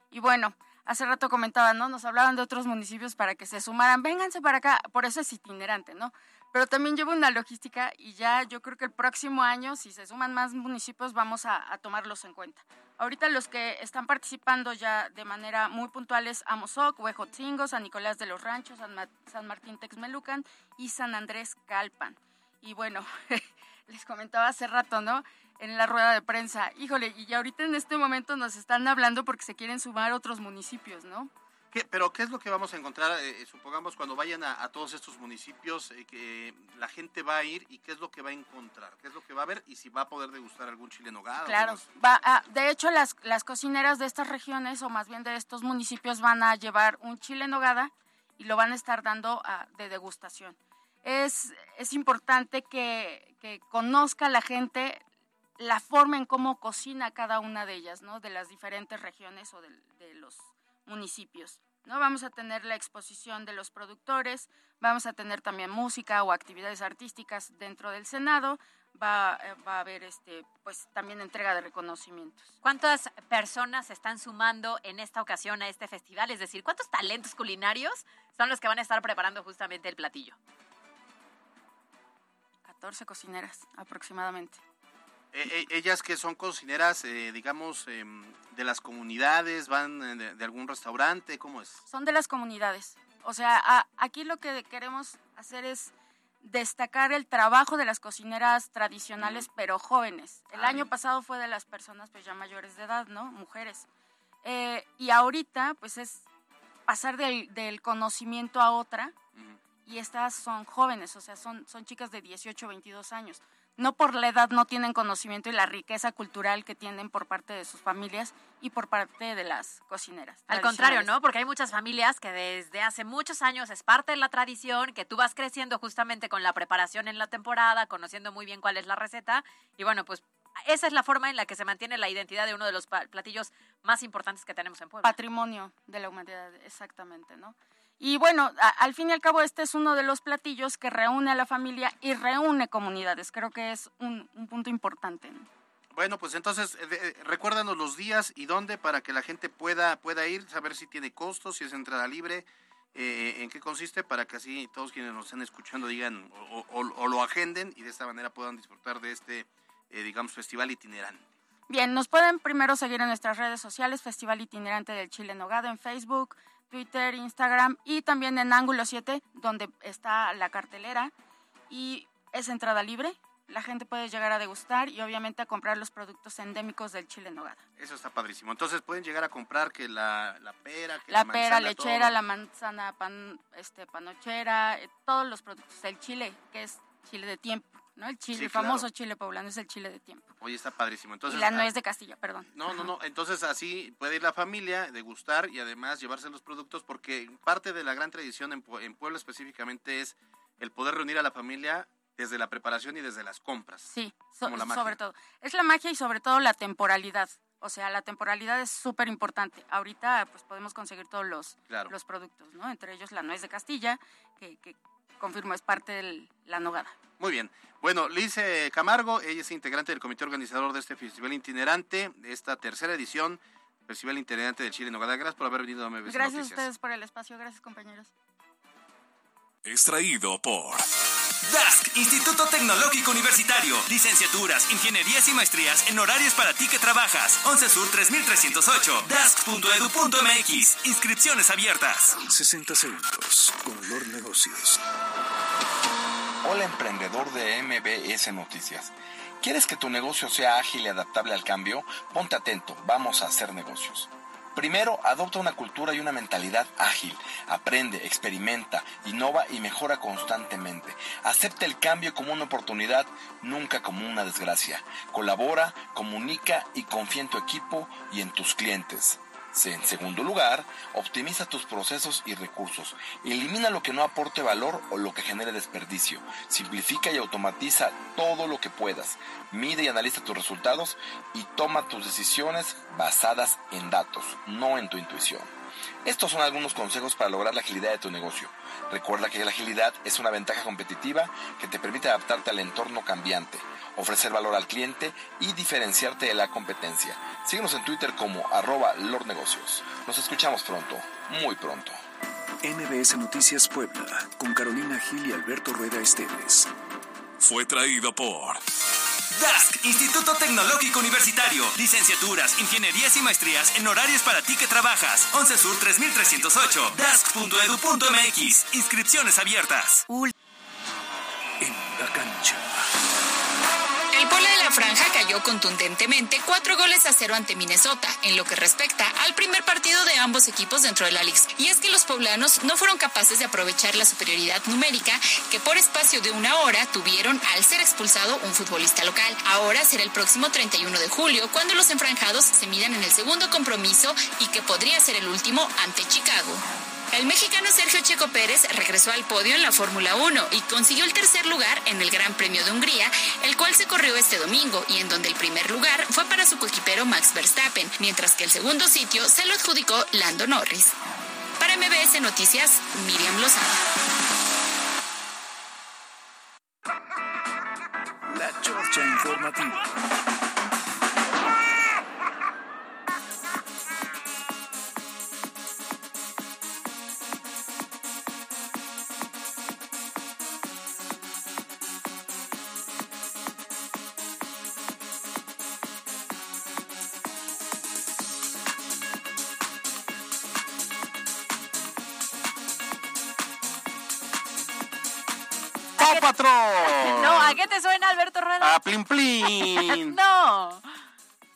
Y bueno, hace rato comentaban, ¿no? Nos hablaban de otros municipios para que se sumaran, vénganse para acá, por eso es itinerante, ¿no? Pero también lleva una logística y ya yo creo que el próximo año, si se suman más municipios, vamos a, a tomarlos en cuenta. Ahorita los que están participando ya de manera muy puntual es Amozoc, Huejotzingo, San Nicolás de los Ranchos, San, Ma- San Martín Texmelucan y San Andrés Calpan. Y bueno, [LAUGHS] les comentaba hace rato, ¿no? En la rueda de prensa, híjole, y ahorita en este momento nos están hablando porque se quieren sumar otros municipios, ¿no? ¿Qué- pero ¿qué es lo que vamos a encontrar, eh, supongamos, cuando vayan a, a todos estos municipios, eh, que la gente va a ir y qué es lo que va a encontrar? ¿Qué es lo que va a ver y si va a poder degustar algún chile en nogada? Claro, va a- de hecho las, las cocineras de estas regiones o más bien de estos municipios van a llevar un chile en nogada y lo van a estar dando a- de degustación. Es, es importante que, que conozca la gente la forma en cómo cocina cada una de ellas, ¿no? De las diferentes regiones o de, los municipios. ¿no? Vamos a tener la exposición de los productores, vamos a tener también música o actividades artísticas dentro del Senado, va, eh, va a haber este, pues también entrega de reconocimientos. ¿Cuántas personas se están sumando en esta ocasión a este festival? Es decir, ¿cuántos talentos culinarios son los que van a estar preparando justamente el platillo? 14 cocineras aproximadamente. Eh, eh, ellas que son cocineras, eh, digamos, em, de las comunidades, van eh, de, de algún restaurante, ¿cómo es? Son de las comunidades. O sea, a- aquí lo que queremos hacer es destacar el trabajo de las cocineras tradicionales, pero jóvenes. El Ah, año pasado fue de las personas pues ya mayores de edad, ¿no? Mujeres. Eh, y ahorita pues es pasar del, del conocimiento a otra y estas son jóvenes, o sea, son, son chicas de 18, 22 años. No por la edad no tienen conocimiento y la riqueza cultural que tienen por parte de sus familias y por parte de las cocineras. Al contrario. ¿no? Porque hay muchas familias que desde hace muchos años es parte de la tradición, que tú vas creciendo justamente con la preparación en la temporada, conociendo muy bien cuál es la receta. Y bueno, pues esa es la forma en la que se mantiene la identidad de uno de los platillos más importantes que tenemos en Puebla. Patrimonio de la humanidad, exactamente, ¿no? Y bueno, a- al fin y al cabo este es uno de los platillos que reúne a la familia y reúne comunidades. Creo que es un, un punto importante. ¿no? Bueno, pues entonces eh, recuérdanos los días y dónde para que la gente pueda pueda ir, saber si tiene costos, si es entrada libre eh, en qué consiste para que así todos quienes nos estén escuchando digan o, o- o lo agenden y de esta manera puedan disfrutar de este, eh, digamos, festival itinerante. Bien, nos pueden primero seguir en nuestras redes sociales, Festival Itinerante del Chile en Nogada, en Facebook, Twitter, Instagram y también en Ángulo 7, donde está la cartelera y es entrada libre. La gente puede llegar a degustar y obviamente a comprar los productos endémicos del Chile en Nogada. Eso está padrísimo. Entonces pueden llegar a comprar que la, la pera, que La la, pera, manzana, lechera, todo. la manzana pan, este, panochera, eh, todos los productos del chile, que es chile de tiempo, ¿no? El chile Sí, el famoso chile poblano es el chile de tiempo. Oye, está padrísimo. Entonces, y la ah, nuez de Castilla, perdón. No, no, no. Entonces así puede ir la familia, degustar y además llevarse los productos porque parte de la gran tradición en, en Puebla específicamente es el poder reunir a la familia desde la preparación y desde las compras. Sí, so- la sobre todo. Es la magia y sobre todo la temporalidad. O sea, la temporalidad es súper importante. Ahorita pues podemos conseguir todos los, Claro. los productos, ¿no? Entre ellos la nuez de Castilla, que, que confirmo es parte de la nogada. Muy bien. Bueno, Liz Camargo, ella es integrante del comité organizador de este festival itinerante, de esta tercera edición, Festival Itinerante del Chile Nogada. Gracias por haber venido a MBC Gracias a ustedes por el espacio, gracias compañeros. Extraído por DASC, Instituto Tecnológico Universitario. Licenciaturas, ingenierías y maestrías en horarios para ti que trabajas. 11 Sur 3308. DASC.edu.mx. Inscripciones abiertas. 60 segundos con Lord Negocios. Hola emprendedor de MBS Noticias. ¿Quieres que tu negocio sea ágil y adaptable al cambio? Ponte atento, vamos a hacer negocios. Primero, adopta una cultura y una mentalidad ágil. Aprende, experimenta, innova y mejora constantemente. Acepta el cambio como una oportunidad, nunca como una desgracia. Colabora, comunica y confía en tu equipo y en tus clientes. En segundo lugar, optimiza tus procesos y recursos. Elimina lo que no aporte valor o lo que genere desperdicio. Simplifica y automatiza todo lo que puedas. Mide y analiza tus resultados y toma tus decisiones basadas en datos, no en tu intuición. Estos son algunos consejos para lograr la agilidad de tu negocio. Recuerda que la agilidad es una ventaja competitiva que te permite adaptarte al entorno cambiante, ofrecer valor al cliente y diferenciarte de la competencia. Síguenos en Twitter como arroba lordnegocios. Nos escuchamos pronto, muy pronto. MBS Noticias Puebla, con Carolina Gil y Alberto Rueda Esteves. fue traído por DASC, Instituto Tecnológico Universitario. Licenciaturas, ingenierías y maestrías en horarios para ti que trabajas. 11 Sur 3308. DASC.edu.mx. Inscripciones abiertas. Contundentemente cuatro goles a cero ante Minnesota en lo que respecta al primer partido de ambos equipos dentro de la Liga. Y es que los poblanos no fueron capaces de aprovechar la superioridad numérica que por espacio de una hora tuvieron al ser expulsado un futbolista local. Ahora será el próximo 31 de julio cuando los enfranjados se midan en el segundo compromiso y que podría ser el último ante Chicago. El mexicano Sergio Checo Pérez regresó al podio en la Fórmula 1 y consiguió el tercer lugar en el Gran Premio de Hungría, el cual se corrió este domingo y en donde el primer lugar fue para su coequipero Max Verstappen, mientras que el segundo sitio se lo adjudicó Lando Norris. Para MBS Noticias, Miriam Lozano. La Informativa. ¡Oh, patrón! [LAUGHS] No, ¿a qué te suena Alberto Rueda? ¡A plin plin! [LAUGHS] no.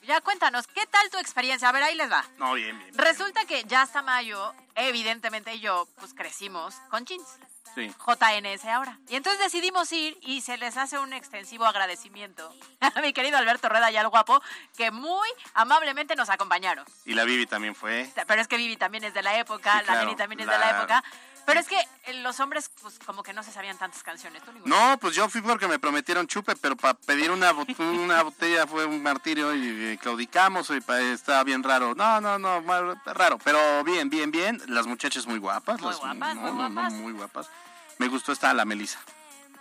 Ya cuéntanos, ¿qué tal tu experiencia? A ver, ahí les va. No, bien, bien. Resulta que ya hasta mayo, evidentemente yo, pues crecimos con jeans. Sí. JNS ahora. Y entonces decidimos ir y se les hace un extensivo agradecimiento [LAUGHS] a mi querido Alberto Rueda y al guapo, que muy amablemente nos acompañaron. Y la Vivi también fue. Pero es que Vivi también es de la época, Sí, la claro, Neni también es de la la- época. Pero es que eh, los hombres, pues como que no se sabían tantas canciones. No, pues yo fui porque me prometieron chupe, pero para pedir una, bot- una botella fue un martirio y claudicamos y estaba bien raro. No, no, no, raro, pero bien, bien, bien. Las muchachas muy guapas. Muy las- guapas, no, muy no, no, guapas. muy guapas. Me gustó esta la Melisa.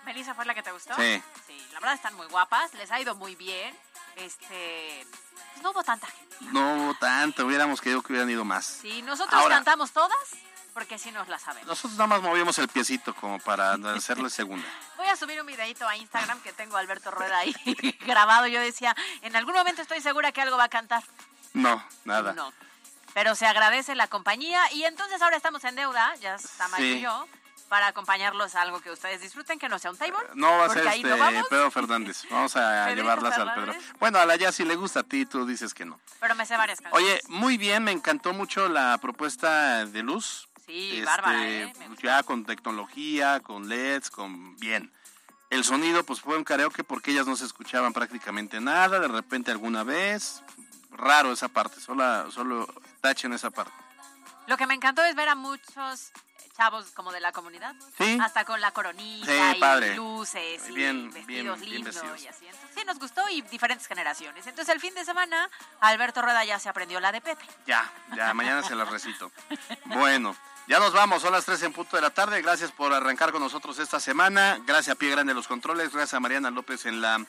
¿Melissa fue la que te gustó? Sí. Sí, la verdad están muy guapas, les ha ido muy bien. Este, pues no hubo tanta gente. No hubo tanto, hubiéramos querido que hubieran ido más. Sí, nosotros Ahora- cantamos todas porque sí nos la sabemos. Nosotros nada más movimos el piecito como para hacerle segunda. [LAUGHS] Voy a subir un videito a Instagram que tengo a Alberto Rueda ahí [LAUGHS] grabado. Yo decía, en algún momento estoy segura que algo va a cantar. No, nada. No. Pero se agradece la compañía y entonces ahora estamos en deuda, ya está Mario Sí. y yo, para acompañarlos a algo que ustedes disfruten, que no sea un table. No va a ser este no. Pedro Fernández. [LAUGHS] Vamos a llevarlas al Pedro. Bueno, a la ya si le gusta a ti, tú dices que no. Pero me sé varias canciones. Oye, muy bien, me encantó mucho la propuesta de luz. Sí, Este, bárbara, ¿eh? Ya con tecnología, con LEDs, con bien. El sonido, pues fue un karaoke porque ellas no se escuchaban prácticamente nada, de repente alguna vez. Raro esa parte, solo, solo tachen esa parte. Lo que me encantó es ver a muchos chavos como de la comunidad. Sí. Hasta con la coronita Sí, y padre. luces y Bien, vestidos bien, bien lindos vestidos. y así. Entonces, sí, nos gustó y diferentes generaciones. Entonces el fin de semana Alberto Rueda ya se aprendió la de Pepe. Ya, ya, mañana se las recito. [LAUGHS] Bueno, ya nos vamos, son las 3 en punto de la tarde. Gracias por arrancar con nosotros esta semana. Gracias a Pie Grande los controles, gracias a Mariana López en la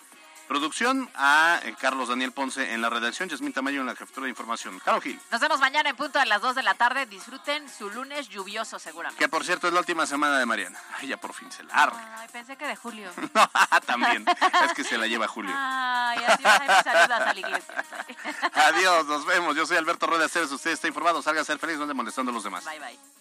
producción, a eh, Carlos Daniel Ponce en la redacción, Yasmín Tamayo en la jefatura de información. Caro Gil, Nos vemos mañana en punto a las 2 de la tarde. Disfruten su lunes lluvioso seguramente. que por cierto es la última semana de Mariana. Ay, ya por fin se larga. Ay, pensé que de julio. [LAUGHS] No, [LAUGHS] también, es que se la lleva Julio. Ay, adiós, ay, me saludas a la iglesia. [LAUGHS] Adiós, nos vemos. Yo soy Alberto Rueda Ceres, usted está informado, salga a ser feliz, no molestando a los demás. Bye, bye.